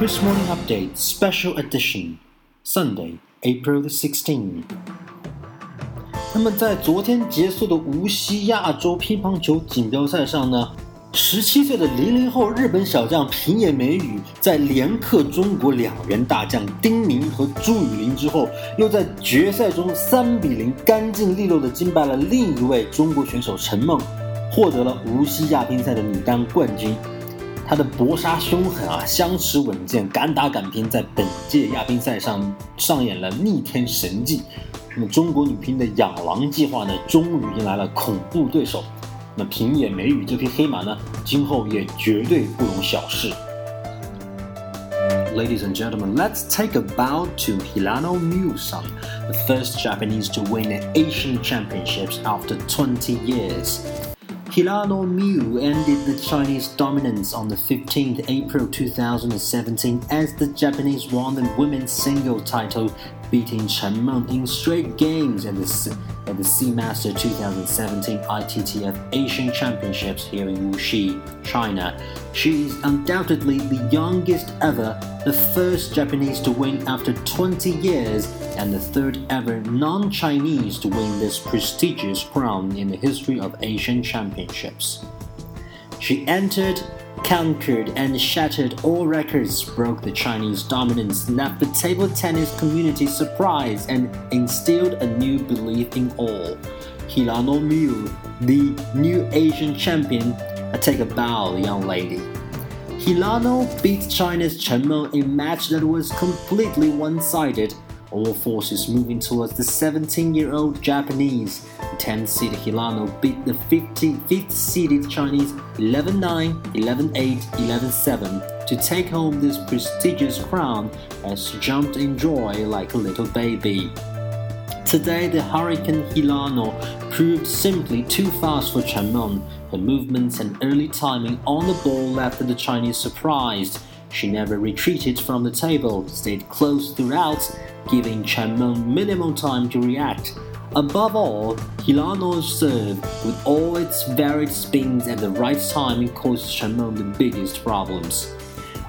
Chris Morning Update Special Edition Sunday, April the 16th. 那么在昨天结束的无锡亚洲乒乓球锦标赛上呢，十七岁的零零后日本小将平野美宇在连克中国两员大将丁宁和朱雨玲之后，又在决赛中三比零干净利落的击败了另一位中国选手陈梦，获得了无锡亚乒赛的女单冠军。他的搏杀凶狠啊，相持稳健，敢打敢拼，在本届亚乒赛上上演了逆天神迹。那么中国女乒的养狼计划呢，终于迎来了恐怖对手。那平野美宇这匹黑马呢，今后也绝对不容小视。Ladies and gentlemen, let's take a bow to Hirano Musan, the first Japanese to win an Asian Championships after 20 years. Hirano Miu ended the Chinese dominance on the 15th April 2017 as the Japanese won the women's single title, beating Chen Meng in straight games at the, at the Seamaster 2017 ITTF Asian Championships here in Wuxi, China. She is undoubtedly the youngest ever, the first Japanese to win after 20 years and the third ever non Chinese to win this prestigious crown in the history of Asian Championships. She entered, conquered, and shattered all records, broke the Chinese dominance, left the table tennis community surprised, and instilled a new belief in all. Hirano Miu, the new Asian champion, I take a bow, young lady. Hirano beat China's Chen Meng in a match that was completely one-sided all forces moving towards the 17 year old Japanese. The 10 seeded Hirano beat the 5th seeded Chinese 11 9, 11 8, 11 7 to take home this prestigious crown as jumped in joy like a little baby. Today, the Hurricane Hirano proved simply too fast for Chen Meng. Her movements and early timing on the ball left the Chinese surprised. She never retreated from the table, stayed close throughout, giving Chen Meng minimum time to react. Above all, Hirano's serve, with all its varied spins at the right time, caused Chen Meng the biggest problems.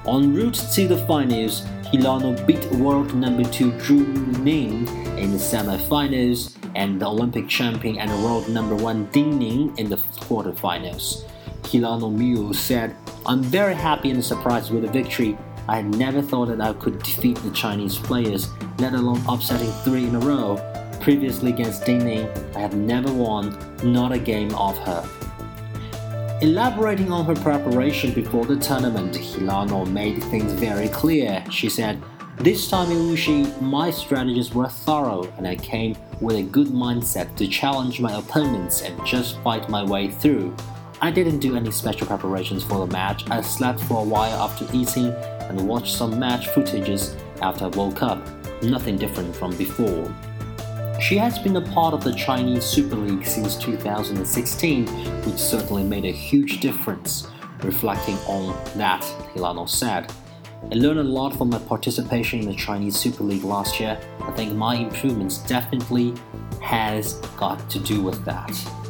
En route to the finals, Hirano beat world number 2 Zhu Ning in the semifinals and the Olympic champion and world number 1 Ding Ning in the quarterfinals. Hirano Miu said, I'm very happy and surprised with the victory. I had never thought that I could defeat the Chinese players, let alone upsetting three in a row. Previously against Ding Ning, I have never won, not a game of her. Elaborating on her preparation before the tournament, Hirano made things very clear. She said, This time in Wuxi, my strategies were thorough and I came with a good mindset to challenge my opponents and just fight my way through. I didn't do any special preparations for the match. I slept for a while after eating and watched some match footages after I woke up. Nothing different from before. She has been a part of the Chinese Super League since 2016, which certainly made a huge difference. Reflecting on that, Hirano said, I learned a lot from my participation in the Chinese Super League last year. I think my improvements definitely has got to do with that.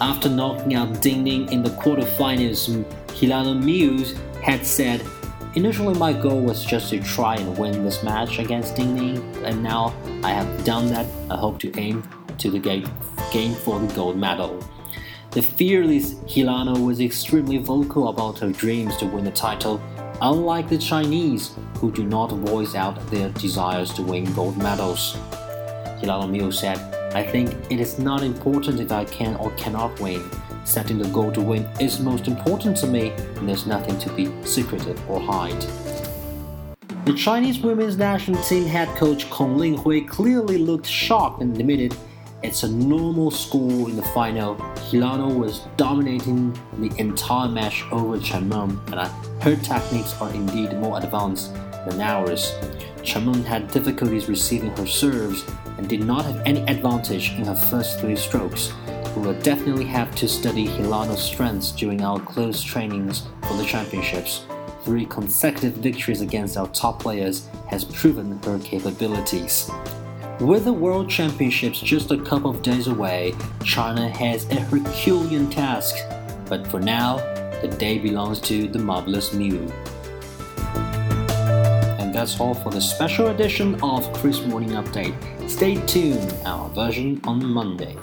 After knocking out Ding Ning in the quarterfinals, Hirano Muse had said, Initially, my goal was just to try and win this match against Ding Ning, and now I have done that. I hope to aim to the game, game for the gold medal. The fearless Hirano was extremely vocal about her dreams to win the title, unlike the Chinese, who do not voice out their desires to win gold medals. Hirano Miu said, I think it is not important if I can or cannot win. Setting the goal to win is most important to me, and there's nothing to be secretive or hide. The Chinese women's national team head coach Kong Linghui clearly looked shocked and admitted it's a normal score in the final. Hirano was dominating the entire match over Chen Meng, and her techniques are indeed more advanced than ours. Chen Meng had difficulties receiving her serves and did not have any advantage in her first three strokes. We will definitely have to study Hirano's strengths during our close trainings for the championships. Three consecutive victories against our top players has proven her capabilities. With the World Championships just a couple of days away, China has a Herculean task. But for now, the day belongs to the marvelous Miu. That's all for the special edition of Kris Morning Update. Stay tuned, our version on Monday.